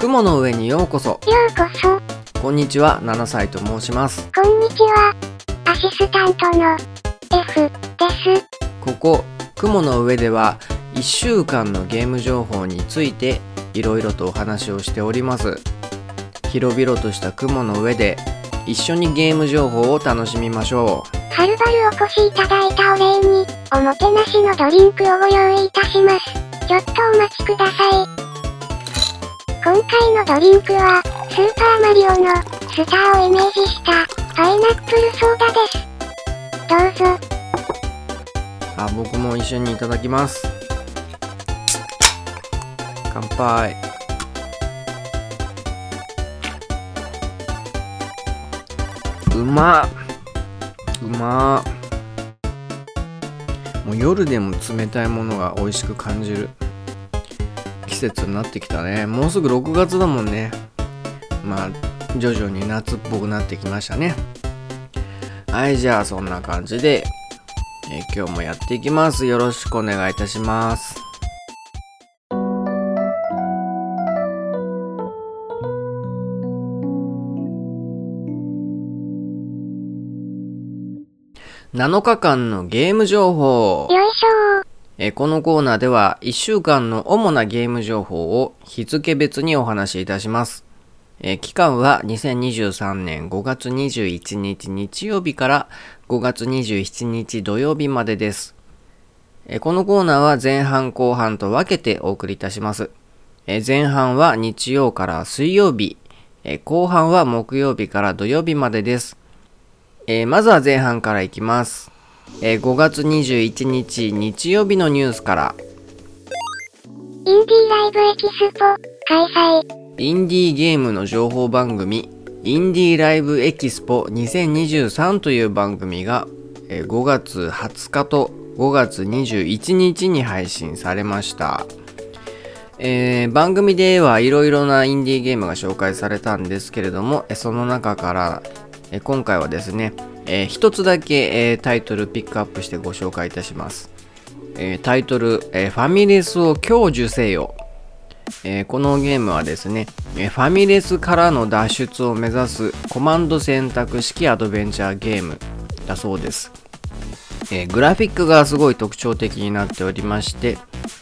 雲の上にようこそようこそ、こんにちは7歳と申しますこんにちは。アシスタントの F です。ここ雲の上では1週間のゲーム情報についていろいろとお話をしております広々とした雲の上で一緒にゲーム情報を楽しみましょはるばるお越しいただいたお礼に、おもてなしのドリンクをご用意いたします。ちょっとお待ちください。今回のドリンクは、スーパーマリオのスターをイメージしたパイナップルソーダです。どうぞ。あ僕も一緒にいただきます。乾杯。うまっ。うまっ。もう夜でも冷たいものが美味しく感じる。節になってきたね。もうすぐ6月だもんね。まあ徐々に夏っぽくなってきましたね。はいじゃあそんな感じで、えー今日もやっていきます。よろしくお願いいたします。7日間のゲーム情報。よいしょ。えこのコーナーでは1週間の主なゲーム情報を日付別にお話しいたします。え期間は2023年5月21日日曜日から5月27日土曜日までです。えこのコーナーは前半後半と分けてお送りいたします。え前半は日曜から水曜日、え後半は木曜日から土曜日までです。えまずは前半からいきます。えー5月21日日曜日のニュースから、インディーライブエキスポ、開催。インディーゲームの情報番組、インディーライブエキスポ2023という番組がえー5月20日と5月21日に配信されました。えー番組ではいろいろなインディーゲームが紹介されたんですけれども、えーその中から、えー今回はですね、えー一つだけ、えータイトルピックアップしてご紹介いたします。えータイトル、えーファミレスを享受せよ。えーこのゲームはですね、えファミレスからの脱出を目指すコマンド選択式アドベンチャーゲームだそうです。えグラフィックがすごい特徴的になっておりまして、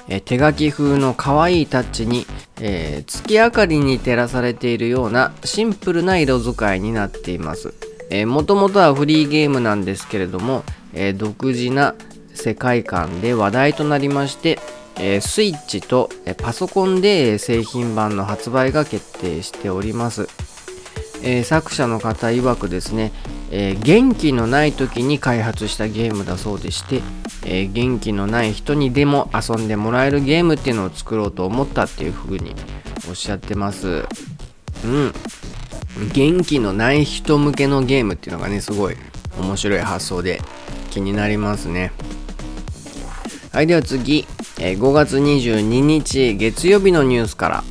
え手書き風の可愛いタッチに、え月明かりに照らされているようなシンプルな色使いになっています。もともとはフリーゲームなんですけれども、えー独自な世界観で話題となりまして、えースイッチと、えパソコンで製品版の発売が決定しております。え作者の方曰くですね、え元気のない時に開発したゲームだそうでして、え元気のない人にでも遊んでもらえるゲームっていうのを作ろうと思ったっていう風におっしゃってます。うん。元気のない人向けのゲームっていうのがね、すごい面白い発想で気になりますね。はい、では次、えー5月22日月曜日のニュースから。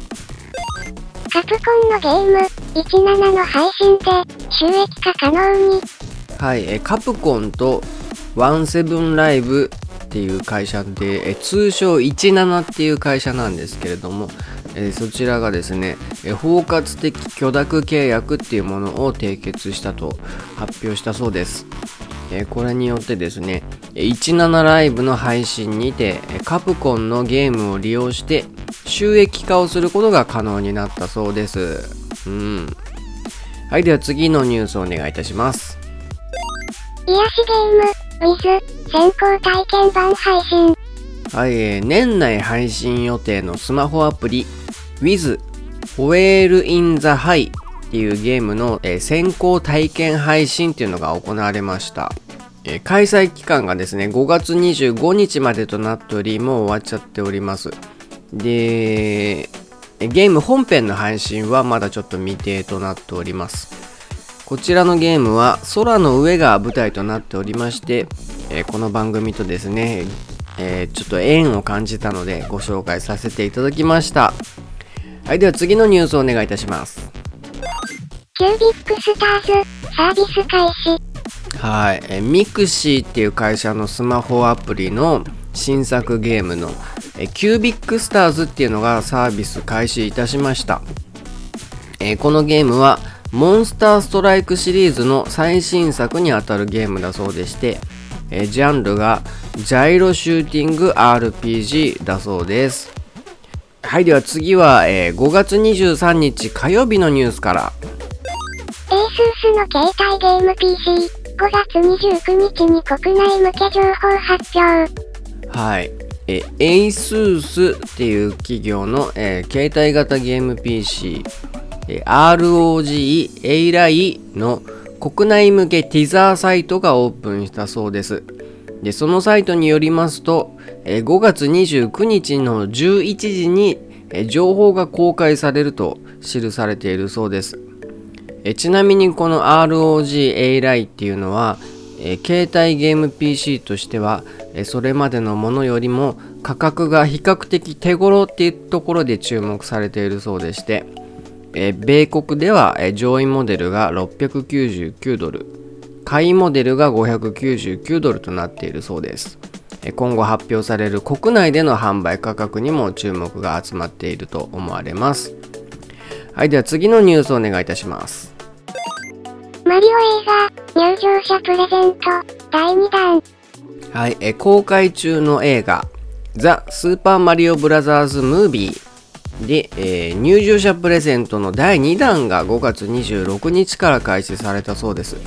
カプコンのゲーム、17の配信で収益化可能に。はい、えーカプコンとワンセブンライブっていう会社で、えー通称17っていう会社なんですけれども、えーそちらがですね、えー包括的許諾契約っていうものを締結したと発表したそうです。えーこれによってですね、えー17ライブの配信にて、えーカプコンのゲームを利用して収益化をすることが可能になったそうです。うん。はい、では次のニュースをお願いいたします。癒しゲーム、Wiz、先行体験版配信。はい、えー年内配信予定のスマホアプリ Wiz Whale in the High っていうゲームの、えー先行体験配信っていうのが行われました。えー開催期間がですね、5月25日までとなっており、もう終わっちゃっております。で、ゲーム本編の配信はまだちょっと未定となっております。こちらのゲームは空の上が舞台となっておりまして、えーこの番組とですね、えーちょっと縁を感じたのでご紹介させていただきました。はい、では次のニュースをお願いいたします。キュービックスターズ、サービス開始。はい、えーミクシーっていう会社のスマホアプリの新作ゲームのえーキュービックスターズっていうのがサービス開始いたしました。えーこのゲームはモンスターストライクシリーズの最新作にあたるゲームだそうでして、えージャンルがジャイロシューティング RPG だそうですはいでは次は、えー5月23日火曜日のニュースからエースースの携帯ゲーム PC、5月29日に国内向け情報発表。はい。え、ASUS っていう企業の、えー携帯型ゲーム PC、えー ROG A の国内向けティザーサイトがオープンしたそうです。で、そのサイトによりますと、え5月29日の11時に、え情報が公開されると記されているそうです。えちなみにこの ROG A っていうのは、え携帯ゲーム PC としては、えそれまでのものよりも価格が比較的手頃っていうところで注目されているそうでして、え米国では、え上位モデルが699ドル下位モデルが599ドルとなっているそうです。えー今後発表される国内での販売価格にも注目が集まっていると思われます。はいでは次のニュースをお願いいたします。マリオ映画、入場者プレゼント、第2弾。はい、えー公開中の映画「ザ・スーパーマリオブラザーズ・ムービー」で、えー入場者プレゼントの第2弾が5月26日から開始されたそうです、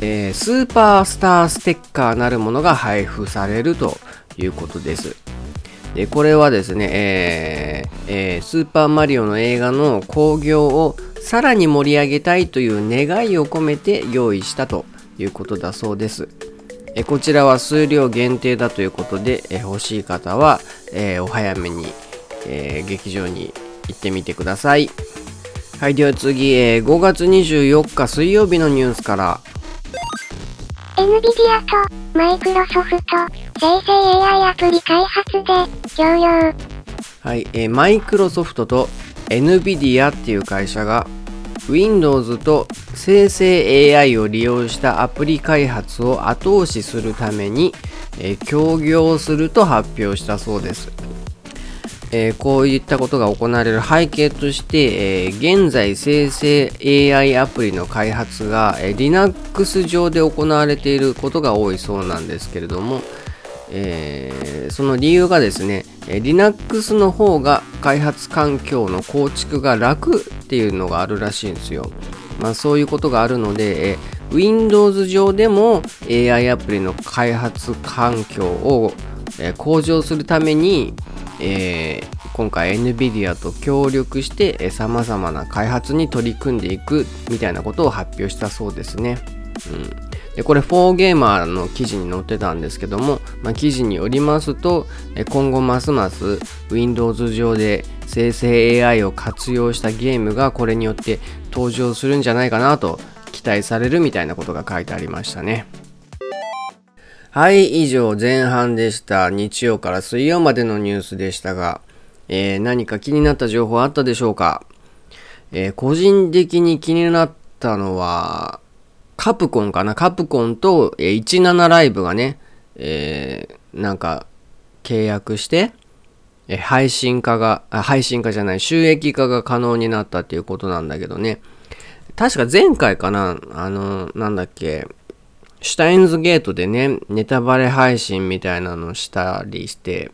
えースーパースターステッカーなるものが配布されるということですでこれはですね、えーえースーパーマリオの映画の興行をさらに盛り上げたいという願いを込めて用意したということだそうですえこちらは数量限定だということで、え欲しい方は、えお早めに、え劇場に行ってみてください。はい、では次、えー5月24日水曜日のニュースから、NVIDIA とマイクロソフト、生成 AI アプリ開発で共用。はい、えーマイクロソフトと NVIDIA っていう会社が Windows と生成 AI を利用したアプリ開発を後押しするために、えー協業すると発表したそうです。えーこういったことが行われる背景として、えー現在生成 AI アプリの開発が、えー Linux 上で行われていることが多いそうなんですけれども、えーその理由がですね、え Linux の方が開発環境の構築が楽っていうのがあるらしいんですよ。まあ、そういうことがあるので、え Windows 上でも AI アプリの開発環境を、え向上するために、えー今回 NVIDIA と協力してさまざまな開発に取り組んでいくみたいなことを発表したそうですね。うんでこれ 4Gamer の記事に載ってたんですけども、まあ、記事によりますとえ今後ますます Windows 上で生成 AI を活用したゲームがこれによって登場するんじゃないかなと期待されるみたいなことが書いてありましたね。はい、以上前半でした。日曜から水曜までのニュースでしたが、えー何か気になった情報あったでしょうか、えー個人的に気になったのは、カプコンかな？カプコンと、えー17ライブがね、えーなんか契約して、えー配信化が、配信化じゃない、収益化が可能になったっていうことなんだけどね。確か前回かな？あの、なんだっけ、シュタインズゲートでね、ネタバレ配信みたいなのしたりして、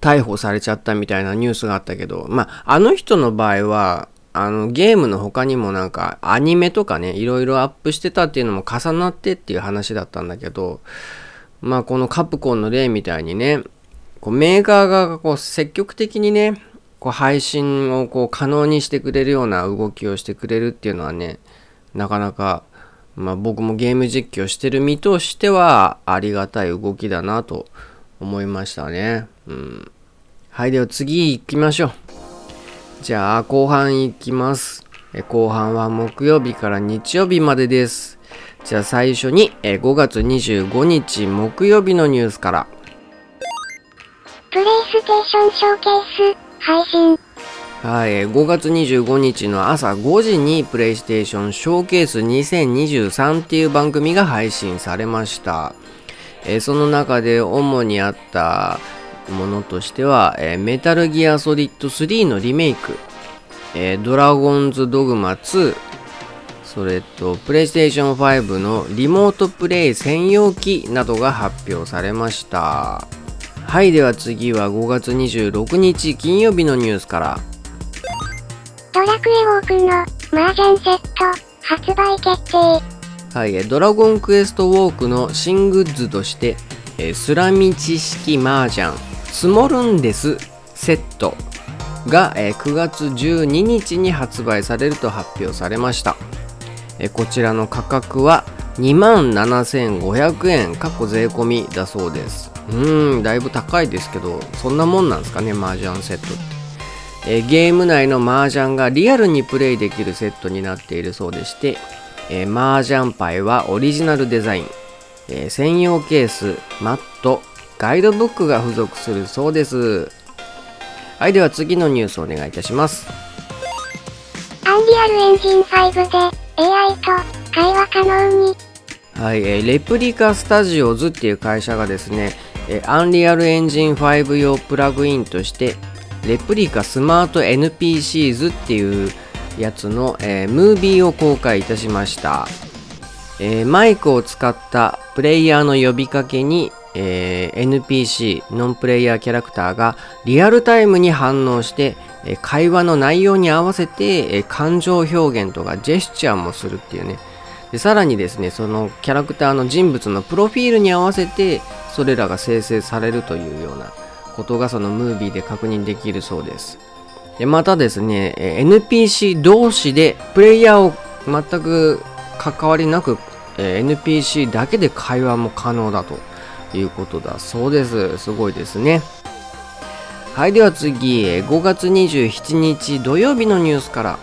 逮捕されちゃったみたいなニュースがあったけど、まあ、あの人の場合は、あの、ゲームの他にもなんか、アニメとかね、いろいろアップしてたっていうのも重なってっていう話だったんだけど、まあ、このカプコンの例みたいにね、こうメーカー側がこう積極的にね、こう配信をこう可能にしてくれるような動きをしてくれるっていうのはね、なかなか、まあ、僕もゲーム実況してる身としてはありがたい動きだなと思いましたね。うん。はい、では次行きましょう。じゃあ後半行きます。後半は木曜日から日曜日までです。じゃあ最初に5月25日木曜日のニュースから。プレイステーションショーケース、配信。はい、5月25日の朝5時にプレイステーションショーケース2023っていう番組が配信されました。えーその中で主にあったものとしては、えーメタルギアソリッド3のリメイク、えー、ドラゴンズドグマ2、それと、プレイステーション5のリモートプレイ専用機などが発表されました。はい、では次は5月26日金曜日のニュースから。ドラクエウォークの麻雀セット発売決定。はい、ドラゴンクエストウォークの新グッズとして、えスラミ知識麻雀スモルンデスセットが、え9月12日に発売されると発表されました。えこちらの価格は27,500円過去税込みだそうですうんだいぶ高いですけどそんなもんなんですかね麻雀セットってえゲーム内の麻雀がリアルにプレイできるセットになっているそうでしてえ麻雀牌はオリジナルデザイン、え専用ケースマットガイドブックが付属するそうです。はいでは次のニュースをお願いいたします。アンリアルエンジン5で AI と会話可能に。はい、えー、レプリカスタジオズっていう会社がですね、えー、アンリアルエンジン5用プラグインとして、レプリカスマート NPCs っていうやつの、えー、ムービーを公開いたしました。えー、マイクを使ったプレイヤーの呼びかけに、えー、NPC ノンプレイヤーキャラクターがリアルタイムに反応してえ会話の内容に合わせて、え感情表現とかジェスチャーもするっていうねでさらにですねそのキャラクターの人物のプロフィールに合わせてそれらが生成されるというようなことがそのムービーで確認できるそうです。でまたですね NPC 同士でプレイヤーを全く関わりなく NPC だけで会話も可能だということだそうです。すごいですね。はいでは次5月27日土曜日のニュースから。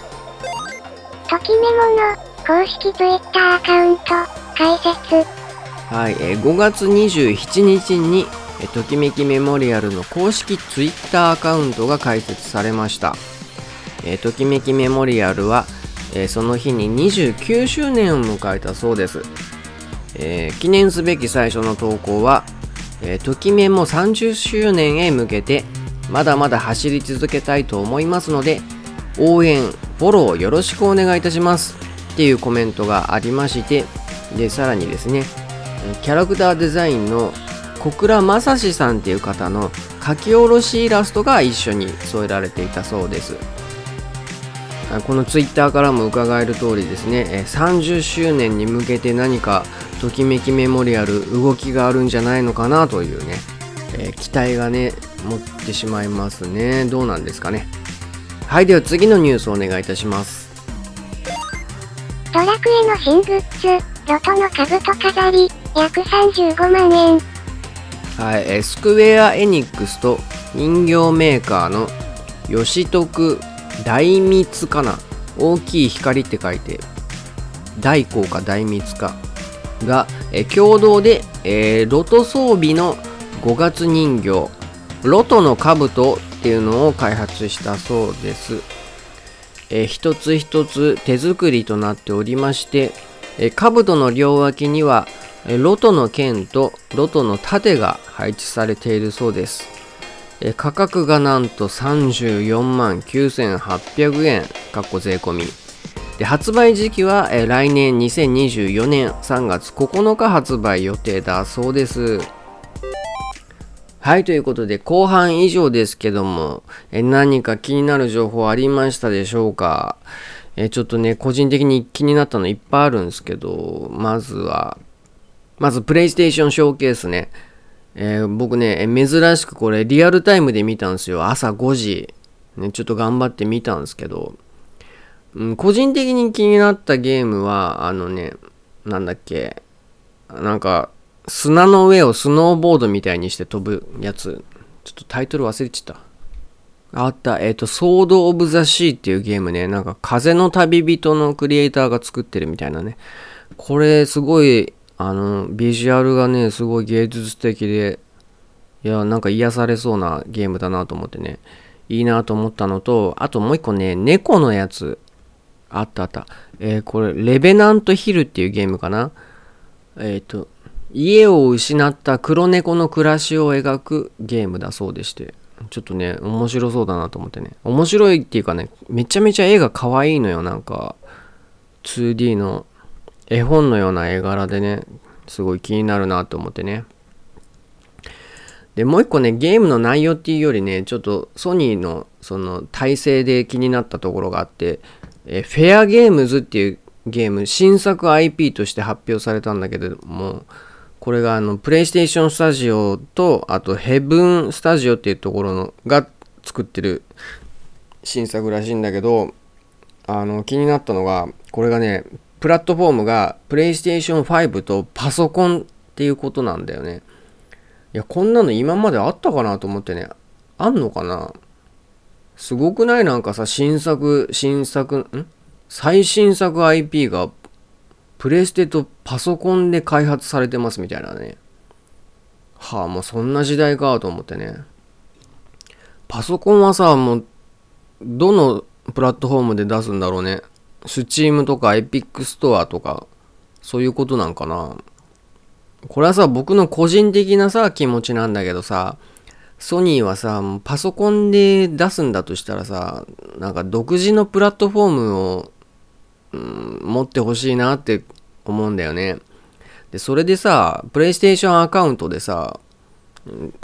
ときメモの公式 Twitter アカウント開設。はい、え5月27日にときめきメモリアルの公式 Twitter アカウントが開設されました。えときめきメモリアルは、えその日に29周年を迎えたそうです、えー、記念すべき最初の投稿は、えときめも30周年へ向けてまだまだ走り続けたいと思いますので応援フォローよろしくお願いいたします。っていうコメントがありましてでさらにですねキャラクターデザインの小倉正史さんっていう方の書き下ろしイラストが一緒に添えられていたそうです。このツイッターからも伺える通りですね。30周年に向けて何かときめきメモリアル動きがあるんじゃないのかなというね、え、期待がね持ってしまいますね。どうなんですかね。はいでは次のニュースをお願いいたします。ドラクエの新グッズロトの兜飾り約35万円。はい、スクウェア・エニックスと人形メーカーの吉徳大蜜かな大きい光って書いて大光か大蜜かが、え共同で、えー、ロト装備の5月人形ロトの兜っていうのを開発したそうです。え、一つ一つ手作りとなっておりまして、えー、兜の両脇には、ロトの剣とロトの盾が配置されているそうです。価格がなんと34万9800円、かっこ税込み。で発売時期は、来年2024年3月9日発売予定だそうです。はい、ということで、後半以上ですけども、え何か気になる情報ありましたでしょうか？えちょっとね、個人的に気になったのいっぱいあるんですけど、まずは、まず、プレイステーションショーケースね。えー、僕ね、珍しくこれ、リアルタイムで見たんですよ。朝5時。ね、ちょっと頑張って見たんですけど、うん、個人的に気になったゲームは、あのね、なんだっけ、なんか、砂の上をスノーボードみたいにして飛ぶやつ。ちょっとタイトル忘れちゃった。あった。えっ、ー、と、ソード・オブ・ザ・シーっていうゲームね。なんか、風の旅人のクリエイターが作ってるみたいなね。これ、すごい、あの、ビジュアルがね、すごい芸術的で、いや、なんか癒されそうなゲームだなと思ってね。いいなと思ったのと、あともう一個ね、猫のやつ。あったあった。えー、これ、レベナント・ヒルっていうゲームかな。えっ、ー、と、家を失った黒猫の暮らしを描くゲームだそうでして、ちょっとね、面白そうだなと思ってね。面白いっていうかね、めちゃめちゃ絵が可愛いのよ。なんか、2D の絵本のような絵柄でね、すごい気になるなと思ってね。で、もう一個ね、ゲームの内容っていうよりね、ちょっとソニーのその体制で気になったところがあって、えフェアゲームズっていうゲーム、新作 IP として発表されたんだけども、これがあの、プレイステーションスタジオと、あとヘブンスタジオっていうところのが作ってる新作らしいんだけど、あの、気になったのが、これがね、プラットフォームがプレイステーション5とパソコンっていうことなんだよね。いや、こんなの今まであったかなと思ってね、あんのかな？すごくない？なんかさ、新作、新作、ん？最新作 IP がプレステとパソコンで開発されてますみたいなね。はあ、もうそんな時代かと思ってね。パソコンはさ、もう、どのプラットフォームで出すんだろうね。スチームとかエピックストアとか、そういうことなんかな。これはさ、僕の個人的なさ、気持ちなんだけどさ、ソニーはさ、パソコンで出すんだとしたらさ、なんか独自のプラットフォームを、うん、持ってほしいなって思うんだよね。で、それでさ、プレイステーションアカウントでさ、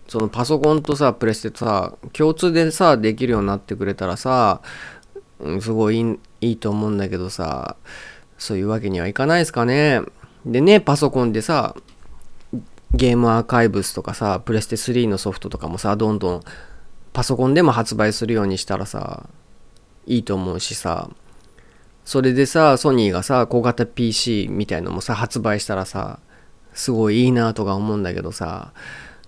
そのパソコンとさ、プレステとさ、共通でさ、できるようになってくれたらさ、すごいいいと思うんだけどさ、そういうわけにはいかないですかね。でね、パソコンでさ、ゲームアーカイブスとかさ、プレステ3のソフトとかもさ、どんどんパソコンでも発売するようにしたらさ、いいと思うしさ、それでさ、ソニーがさ、小型 PC みたいのもさ、発売したらさ、すごいいいなとか思うんだけどさ、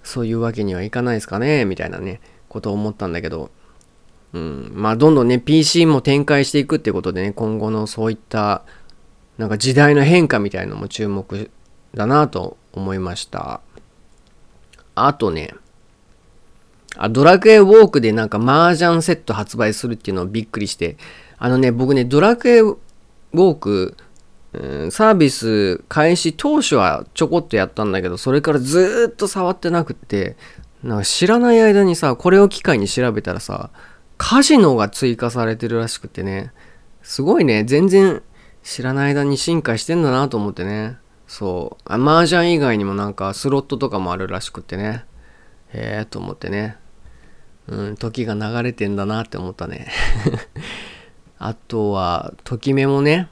そういうわけにはいかないですかねみたいなね、ことを思ったんだけど、うん、まあどんどんね PC も展開していくってことでね今後のそういったなんか時代の変化みたいのも注目だなと思いました。あとねあドラクエウォークでなんか麻雀セット発売するっていうのをびっくりしてあのね僕ねドラクエウォークん、サービス開始当初はちょこっとやったんだけど、それからずっと触ってなくって、なんか知らない間にさ、これを機会に調べたらさ、カジノが追加されてるらしくてね、すごいね、全然知らない間に進化してんだなと思ってね。そう。麻雀以外にもなんかスロットとかもあるらしくてね。へえと思ってね。うん、時が流れてんだなって思ったね。あとは、ときめもね。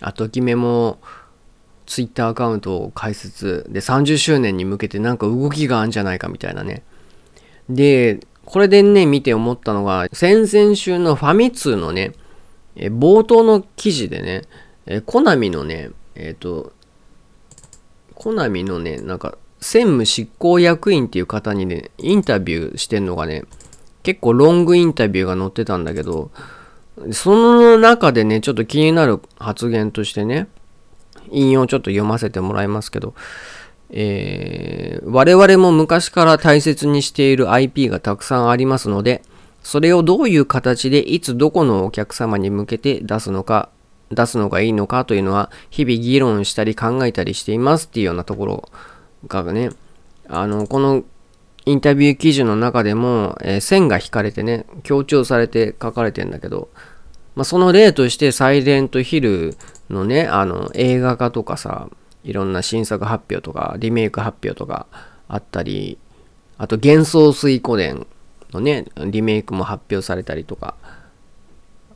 あ、ときめも、ツイッターアカウントを開設で30周年に向けてなんか動きがあるんじゃないかみたいなね。で、これでね、見て思ったのが、先々週のファミ通のね、え冒頭の記事でね、えコナミのね、えっ、ー、と、コナミのね、なんか、専務執行役員っていう方にね、インタビューしてんのがね、結構ロングインタビューが載ってたんだけど、その中でね、ちょっと気になる発言としてね、引用ちょっと読ませてもらいますけど、えー、我々も昔から大切にしている IP がたくさんありますので、それをどういう形でいつどこのお客様に向けて出すのか、出すのがいいのかというのは日々議論したり考えたりしていますっていうようなところがね、あの、このインタビュー記事の中でも、えー、線が引かれてね、強調されて書かれてんだけど、まあ、その例としてサイレントヒルのね、あの映画化とかさ、いろんな新作発表とか、リメイク発表とかあったり、あと幻想水湖伝のね、リメイクも発表されたりとか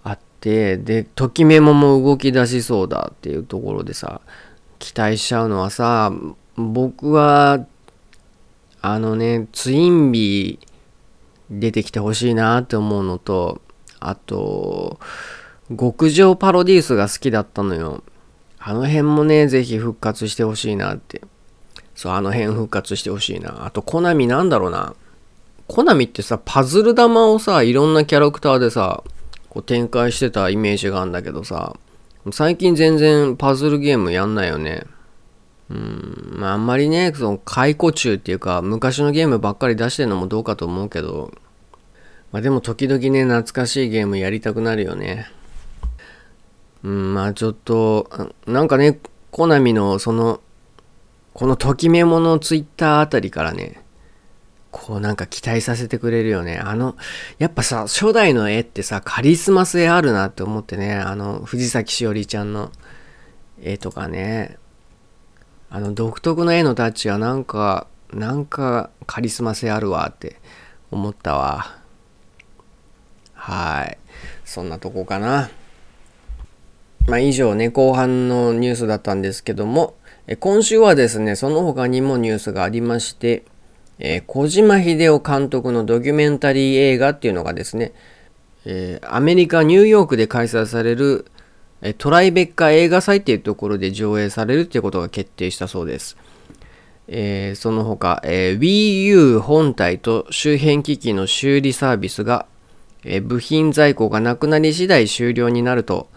あって、で、ときメモも動き出しそうだっていうところでさ、期待しちゃうのはさ、僕は、あのね、ツインビー出てきてほしいなって思うのと、あと、極上パロディースが好きだったのよ。あの辺もね、ぜひ復活してほしいなって。そう、あの辺復活してほしいな。あと、コナミなんだろうな。コナミってさ、パズル玉をさ、いろんなキャラクターでさ、こう展開してたイメージがあるんだけどさ、最近全然パズルゲームやんないよね。うん、まああんまりね、その解雇中っていうか、昔のゲームばっかり出してるのもどうかと思うけど、まあでも時々ね、懐かしいゲームやりたくなるよね。うん、まあちょっと、なんかね、コナミのその、このときめものツイッターあたりからね、こうなんか期待させてくれるよね。あの、やっぱさ、初代の絵ってさ、カリスマ性あるなって思ってね、あの、藤崎しおりちゃんの絵とかね、あの独特の絵のタッチはなんか、なんかカリスマ性あるわって思ったわ。はい。そんなとこかな。まあ以上ね、後半のニュースだったんですけども、今週はですね、その他にもニュースがありまして、え、小島秀夫監督のドキュメンタリー映画っていうのがですね、えー、アメリカ・ニューヨークで開催される、え、トライベッカ映画祭っていうところで上映されるっていうことが決定したそうです。えー、その他、えー、Wii U 本体と周辺機器の修理サービスが、えー、部品在庫がなくなり次第終了になると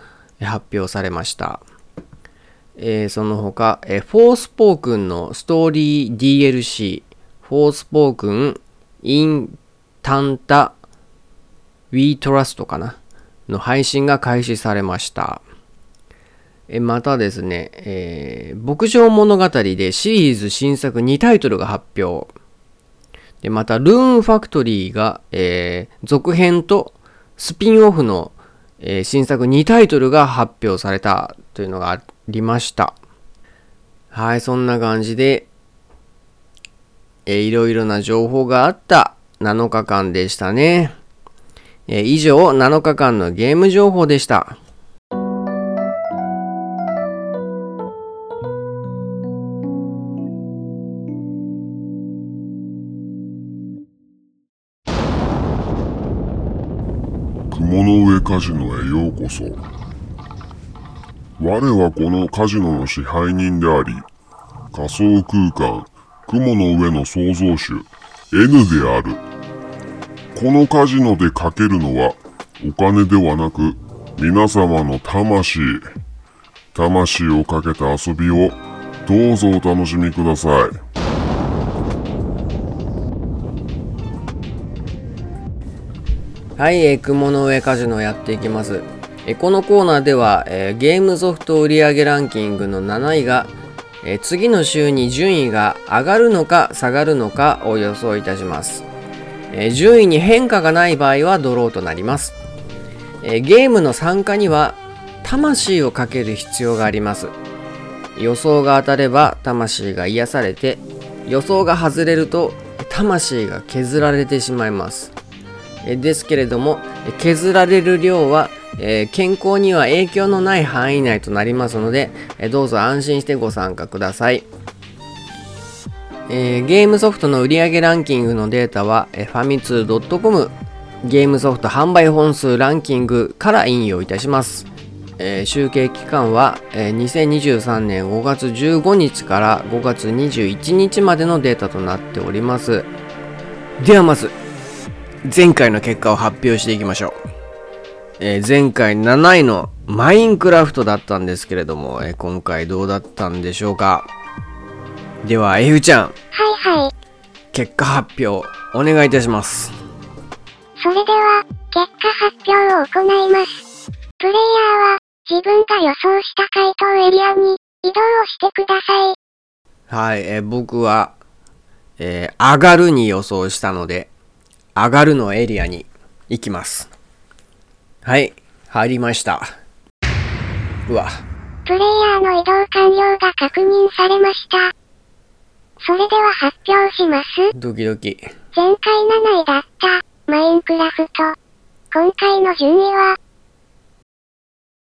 発表されました。えー、その他、えー、フォースポークンのストーリー DLC、フォースポークン、 In Tanta We Trust かな？の配信が開始されました。えまたですね、えー、牧場物語でシリーズ新作2タイトルが発表。でまた、ルーンファクトリーが、えー、続編とスピンオフの、え、新作2タイトルが発表されたというのがありました。はい、そんな感じで、えー、いろいろな情報があった7日間でしたね。え、以上、7日間のゲーム情報でした。カジノへようこそ。我はこのカジノの支配人であり、仮想空間、雲の上の創造主、N である。このカジノでかけるのは、お金ではなく、皆様の魂。魂をかけた遊びを、どうぞお楽しみください。はい、えー、雲の上カジノやっていきます。えー、このコーナーでは、えー、ゲームソフト売上ランキングの7位がえ次の週に順位が上がるのか下がるのかを予想いたします、え順位に変化がない場合はドローとなります、えゲームの参加には魂をかける必要があります。予想が当たれば魂が癒されて予想が外れると魂が削られてしまいます。ですけれども削られる量は、健康には影響のない範囲内となりますので、どうぞ安心してご参加ください。ゲームソフトの売上ランキングのデータは、え、ファミツー .com ゲームソフト販売本数ランキングから引用いたします。え、集計期間は、え、2023年5月15日から5月21日までのデータとなっております。ではまず、前回の結果を発表していきましょう。えー、前回7位のマインクラフトだったんですけれども、えー、今回どうだったんでしょうか？では F ちゃん。はいはい。結果発表お願いいたします。それでは結果発表を行います。プレイヤーは自分が予想した回答エリアに移動をしてください。はい、えー、僕は、えー、上がるに予想したので上がるのエリアに行きますはい、入りました。うわ。プレイヤーの移動完了が確認されました。それでは発表します。ドキドキ。前回7位だったマインクラフト。今回の順位は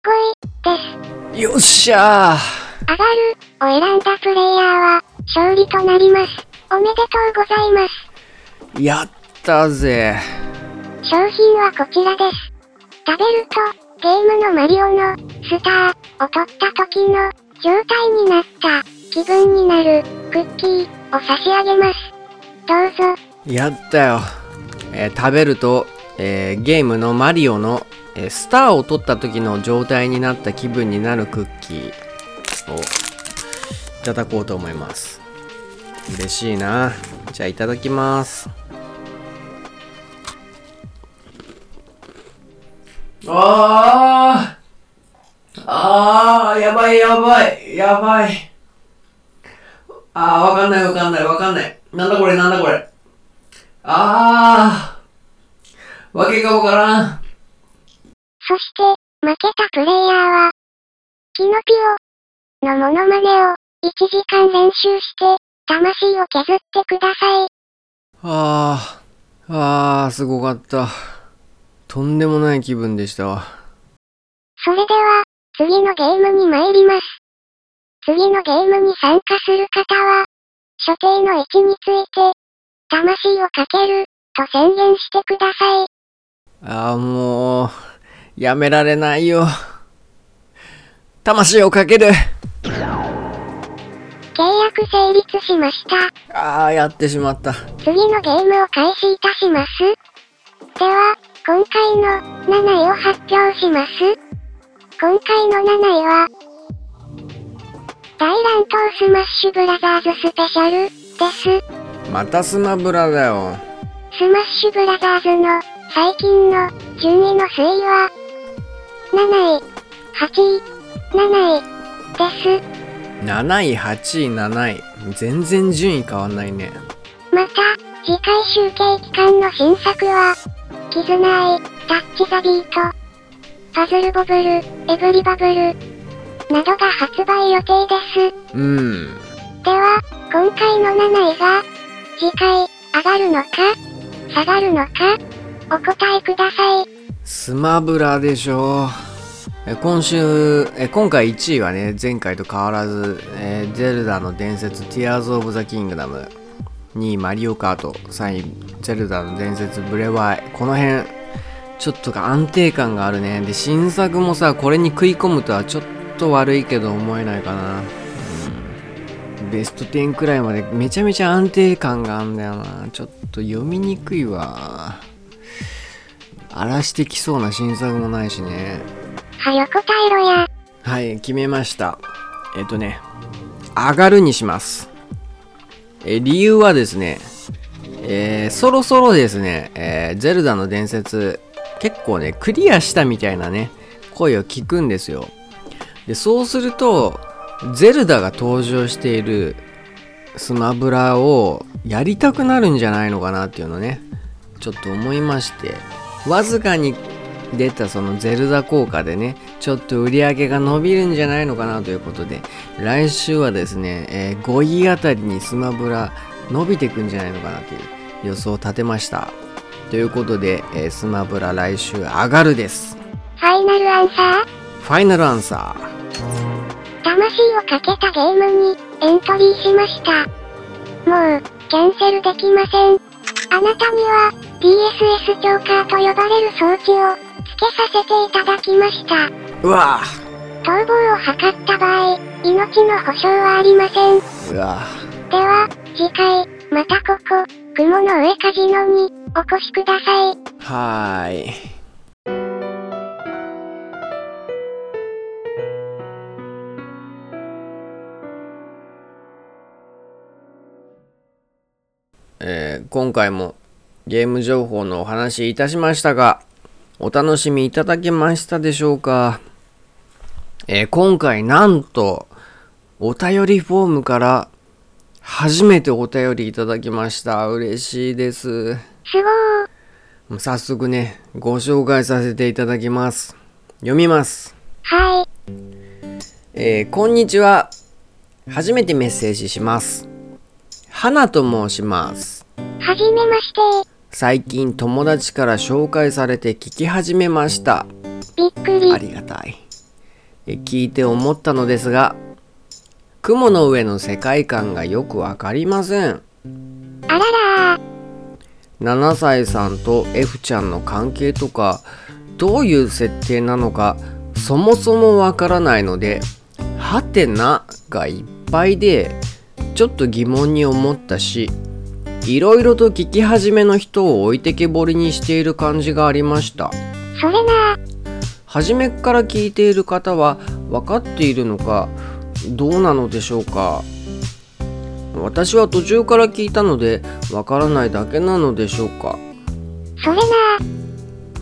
5位です。よっしゃー。上がるを選んだプレイヤーは勝利となります。おめでとうございます。やったぜ。商品はこちらです。食べると、ゲームのマリオの、スター、を取った時の、状態になった、気分になる、クッキー、を差し上げます。どうぞ。やったよ。えー、食べると、えー、ゲームのマリオの、えー、スターを取った時の状態になった気分になるクッキーをいただこうと思います。嬉しいな。じゃあいただきます。ああああやばいやばいやばいああわかんないわかんないわかんないなんだこれなんだこれあーわけがわからん。そして、負けたプレイヤーは、キノピオのモノマネを1時間練習して、魂を削ってください。あー、あー、すごかった。とんでもない気分でしたわ。それでは、次のゲームに参ります。次のゲームに参加する方は、所定の位置について、魂をかける、と宣言してください。あー、もう、やめられないよ。魂をかける契約成立しました。あー、やってしまった。次のゲームを開始いたします。では、今回の7位を発表します。今回の7位は、大乱闘スマッシュブラザーズスペシャルです。またスマブラだよ。スマッシュブラザーズの最近の順位の推移は、7位、8位、7位です。7位、8位、7位。全然順位変わんないね。また、次回集計期間の新作は、キズナアイ、タッチザビート、パズルボブル、エブリバブル、などが発売予定です。うん。では、今回の7位が、次回、上がるのか、下がるのか、お答えください。スマブラでしょえ今週え今回1位はね前回と変わらず、えーゼルダの伝説 Tears of the Kingdom 2位マリオカート3位ゼルダの伝説ブレワイこの辺ちょっと安定感があるね。で新作もさこれに食い込むとはちょっと悪いけど思えないかな、うん、ベスト10くらいまでめちゃめちゃ安定感があるんだよな。ちょっと読みにくいわ。荒らしてきそうな新作もないしね。答えろや。はい決めました。えっとね上がるにしますえ理由はですねえーそろそろですね、えーゼルダの伝説結構ねクリアしたみたいなね声を聞くんですよ。でそうするとゼルダが登場しているスマブラをやりたくなるんじゃないのかなっていうのねちょっと思いましてわずかに出たそのゼルダ効果でねちょっと売り上げが伸びるんじゃないのかなということで来週はですね、えー5位あたりにスマブラ伸びてくんじゃないのかなという予想を立てましたということで、えースマブラ来週上がるですファイナルアンサーファイナルアンサ魂をかけたゲームにエントリーしました。もう、キャンセルできません。あなたには、DSS チョーカーと呼ばれる装置を、付けさせていただきました。ーうわ逃亡を図った場合、命の保証はありません。ーうわでは、次回、またここ、雲の上カジノに、お越しください。ーはーいえー今回もゲーム情報のお話いたしましたが、お楽しみいただけましたでしょうか、えー今回なんと、お便りフォームから初めてお便りいただきました。嬉しいです。すごー。早速ね、ご紹介させていただきます。読みます。はい。えーこんにちは。初めてメッセージします。花と申します。はじめまして。最近友達から紹介されて聞き始めました。びっくりあ。りがたい。え聞いて思ったのですが、雲の上の世界観がよくわかりません。あららー。7歳さんと F ちゃんの関係とかどういう設定なのかそもそもわからないので「はてな」がいっぱいでちょっと疑問に思ったしいろいろと聞き始めの人を置いてけぼりにしている感じがありましたそれな。初めから聞いている方は分かっているのかどうなのでしょうか私は途中から聞いたので分からないだけなのでしょうかそれな。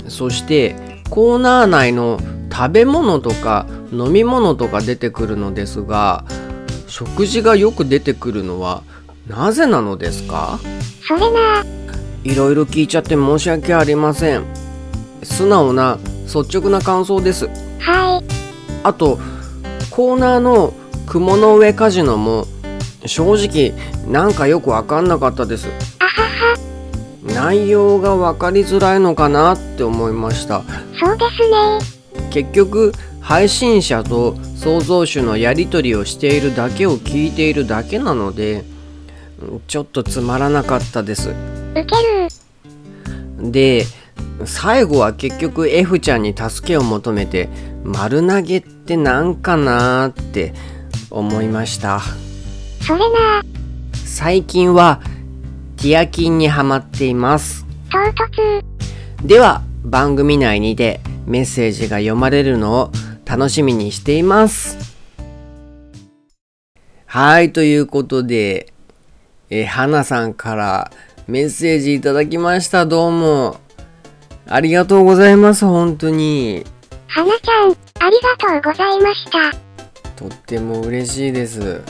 そしてコーナー内の食べ物とか飲み物とか出てくるのですが食事がよく出てくるのはなぜなのですか？それなー。いろいろ聞いちゃって申し訳ありません素直な率直な感想ですはい。あとコーナーの雲の上カジノも正直なんかよくわかんなかったですあはは、内容が分かりづらいのかなって思いましたそうですね。結局配信者と創造主のやり取りをしているだけを聞いているだけなのでうんちょっとつまらなかったです。で最後は結局 F ちゃんに助けを求めて丸投げってなんかなーって思いました。それな。最近はティアキンにハマっています。唐突。では番組内にてメッセージが読まれるのを楽しみにしています。はいということでえー花さんからメッセージいただきました。どうも。ありがとうございます。本当に。はなちゃん、ありがとうございました。とっても嬉しいです。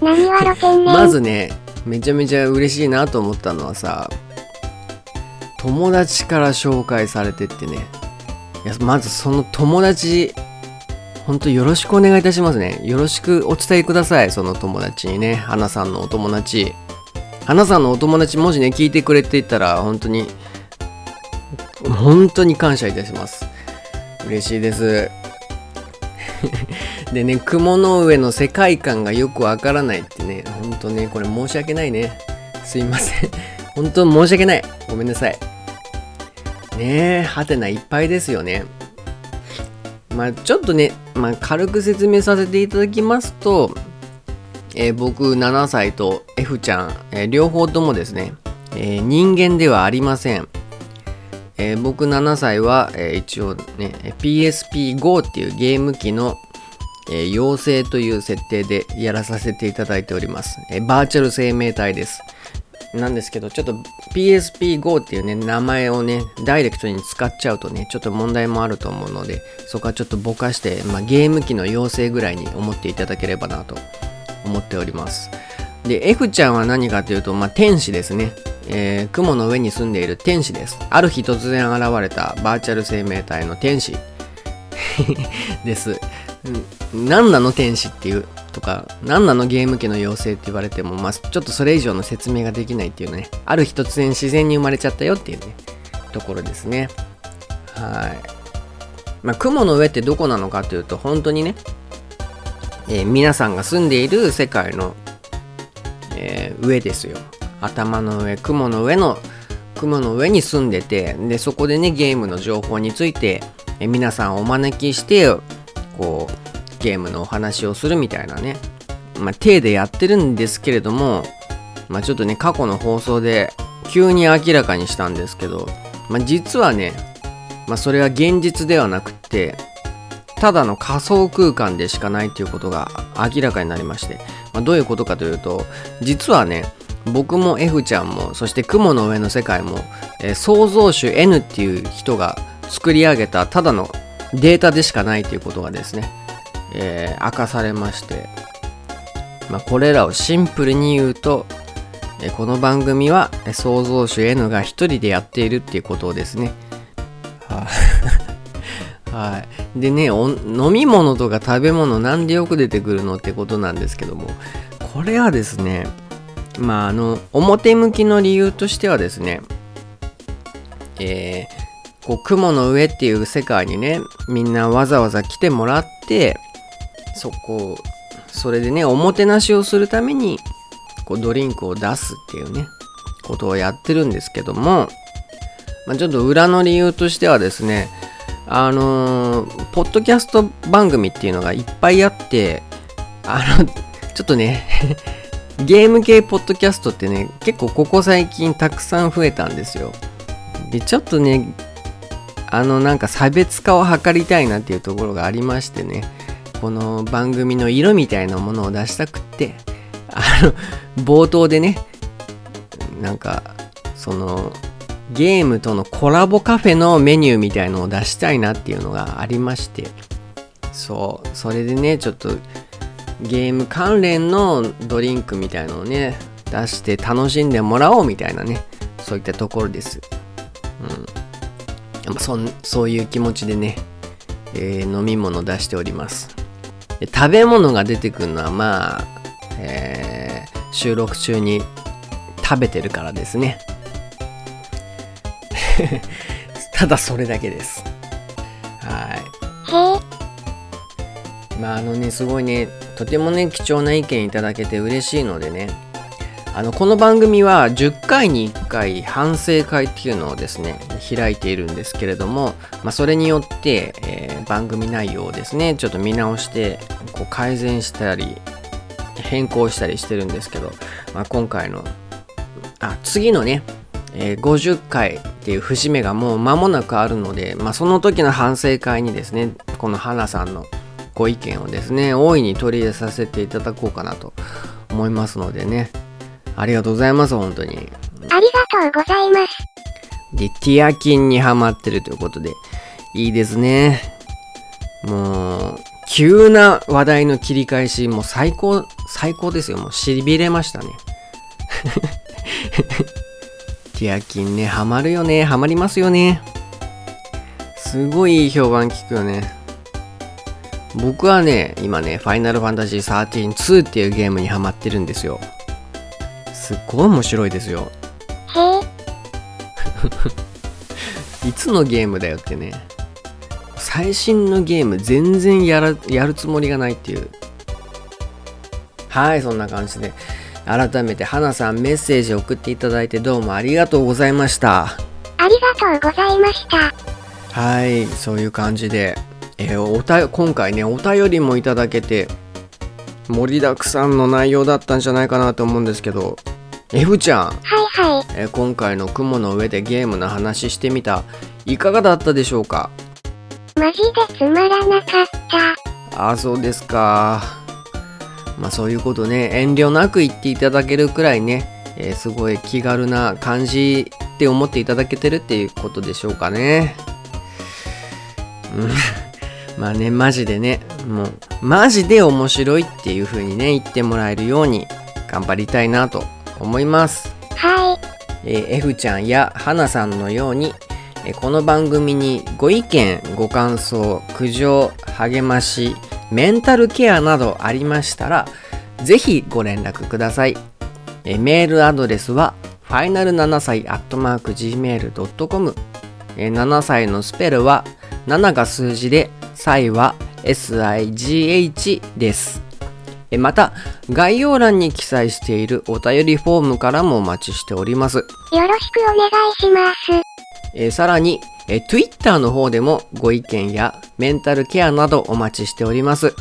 何は露天ね。まずねめちゃめちゃ嬉しいなと思ったのはさ友達から紹介されてってね。いやまずその友達ほんとよろしくお願いいたしますね。よろしくお伝えください。その友達にね。花さんのお友達。花さんのお友達もしね聞いてくれていたら本当に本当に感謝いたします。嬉しいです。でね雲の上の世界観がよくわからないってねほんとねこれ申し訳ないね。すいません。本当申し訳ない。ごめんなさい。ねえはてないっぱいですよね。まあちょっとね、まあ、軽く説明させていただきますと、えー僕7歳と F ちゃん、えー両方ともですね、えー人間ではありません。え僕7歳は、え一応ね PSP-GO っていうゲーム機の、え妖精という設定でやらさせていただいております、えバーチャル生命体です。なんですけどちょっと PSP-GO っていうね名前をねダイレクトに使っちゃうとねちょっと問題もあると思うのでそこはちょっとぼかして、まあ、ゲーム機の妖精ぐらいに思っていただければなと思っております。で F ちゃんは何かというと、まあ、天使ですね、えー雲の上に住んでいる天使です。ある日突然現れたバーチャル生命体の天使。です、何なの天使っていうとか何なのゲーム機の妖精って言われても、まあ、ちょっとそれ以上の説明ができないっていうねある日突然自然に生まれちゃったよっていうねところですね。はい。まあ雲の上ってどこなのかというと本当にね、えー皆さんが住んでいる世界の、えー上ですよ。頭の上雲の上の雲の上に住んでてでそこでねゲームの情報について、えー皆さんをお招きしてこうゲームのお話をするみたいなね。まあ体でやってるんですけれどもまあちょっとね過去の放送で急に明らかにしたんですけど、まあ、実はね、まあ、それは現実ではなくってただの仮想空間でしかないということが明らかになりまして、まあ、どういうことかというと実はね僕も F ちゃんもそして雲の上の世界も、えー創造主 N っていう人が作り上げたただのデータでしかないということがですね、えー明かされまして、まあ、これらをシンプルに言うと、えこの番組は創造主 N が一人でやっているっていうことをですねはい はい、でね飲み物とか食べ物なんでよく出てくるのってことなんですけどもこれはですねまああの表向きの理由としてはですねえーこう雲の上っていう世界にねみんなわざわざ来てもらってそこそれでねおもてなしをするためにこうドリンクを出すっていうねことをやってるんですけども、まあ、ちょっと裏の理由としてはですねあのーポッドキャスト番組っていうのがいっぱいあってあのちょっとね ゲーム系ポッドキャストってね結構ここ最近たくさん増えたんですよ。でちょっとねあのなんか差別化を図りたいなっていうところがありましてね。この番組の色みたいなものを出したくって。あの冒頭でねなんかそのゲームとのコラボカフェのメニューみたいのを出したいなっていうのがありまして。そう。それでねちょっとゲーム関連のドリンクみたいのをね出して楽しんでもらおうみたいなね。そういったところです。うん。そんそういう気持ちでね、えー飲み物出しております。で食べ物が出てくるのはまあ、えー収録中に食べてるからですね。ただそれだけです。はい。まああのねすごいねとてもね貴重な意見いただけて嬉しいのでねあのこの番組は10回に1回反省会っていうのをですね開いているんですけれども、まあ、それによって、えー番組内容をですねちょっと見直してこう改善したり変更したりしてるんですけど、まあ、今回のあ次のね、えー50回っていう節目がもう間もなくあるので、まあ、その時の反省会にですねこの花さんのご意見をですね大いに取り入れさせていただこうかなと思いますのでね。ありがとうございます本当に。ありがとうございます。でティアキンにハマってるということでいいですね。もう急な話題の切り返しもう最高最高ですよ。もうしびれましたね。ティアキンねハマるよね。ハマりますよね。すごいいい評判聞くよね。僕はね今ねファイナルファンタジー132っていうゲームにハマってるんですよすっごい面白いですよ。へえ、いつのゲームだよってね。最新のゲーム全然やらやるつもりがないっていう。はいそんな感じで。改めて花さんメッセージ送っていただいてどうもありがとうございました。ありがとうございました。はいそういう感じで、えーおた今回ねお便りもいただけて盛りだくさんの内容だったんじゃないかなと思うんですけど F ちゃん、はいはい。えー今回の雲の上でゲームの話してみた。いかがだったでしょうか？マジでつまらなかった。あそうですか。まあそういうことね。遠慮なく言っていただけるくらいね、えーすごい気軽な感じって思っていただけてるっていうことでしょうかね。うん。まあねマジでね。もうマジで面白いっていう風にね言ってもらえるように頑張りたいなと思います。はい。えー F ちゃんや花さんのように、えーこの番組にご意見ご感想苦情励ましメンタルケアなどありましたらぜひご連絡ください、えーメールアドレスは final7 歳 gmail.com、えー7歳のスペルは7が数字で歳は SIGH です。えまた概要欄に記載しているお便りフォームからもお待ちしておりますよろしくお願いします。えーさらに、えー Twitter の方でもご意見やメンタルケアなどお待ちしております。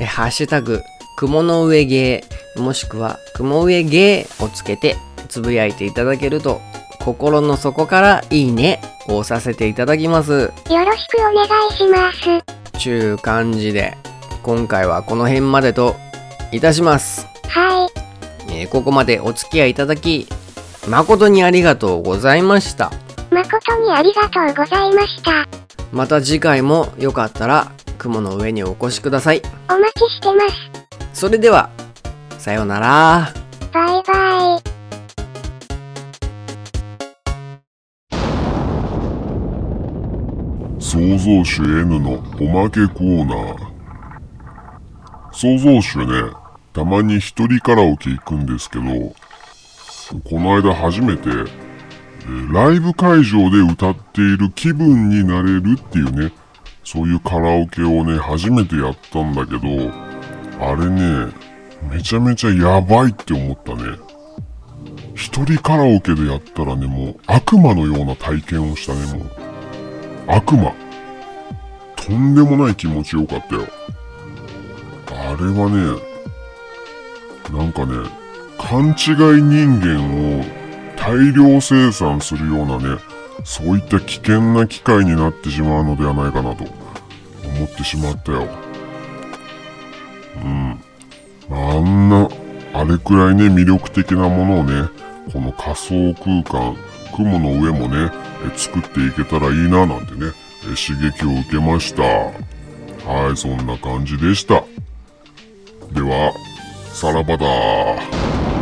えーハッシュタグ、雲の上芸、もしくは雲上芸をつけてつぶやいていただけると、心の底からいいねを押させていただきます。よろしくお願いします。ちゅう感じで、今回はこの辺までといたします。はい。えーここまでお付き合いいただき、誠にありがとうございました。誠にありがとうございました。また次回もよかったら雲の上にお越しください。お待ちしてます。それでは、さようなら。バイバイ。創造主 N のおまけコーナー創造主ねたまに一人カラオケ行くんですけどこの間初めて、えライブ会場で歌っている気分になれるっていうねそういうカラオケをね初めてやったんだけどあれねめちゃめちゃやばいって思ったね。一人カラオケでやったらねもう悪魔のような体験をしたねもう。悪魔。とんでもない気持ちよかったよ。あれはねなんかね勘違い人間を大量生産するようなねそういった危険な機械になってしまうのではないかなと思ってしまったよ。うん。あんなあれくらいね魅力的なものをねこの仮想空間雲の上もねえ作っていけたらいいななんてね刺激を受けました。はいそんな感じでした。ではさらばだ。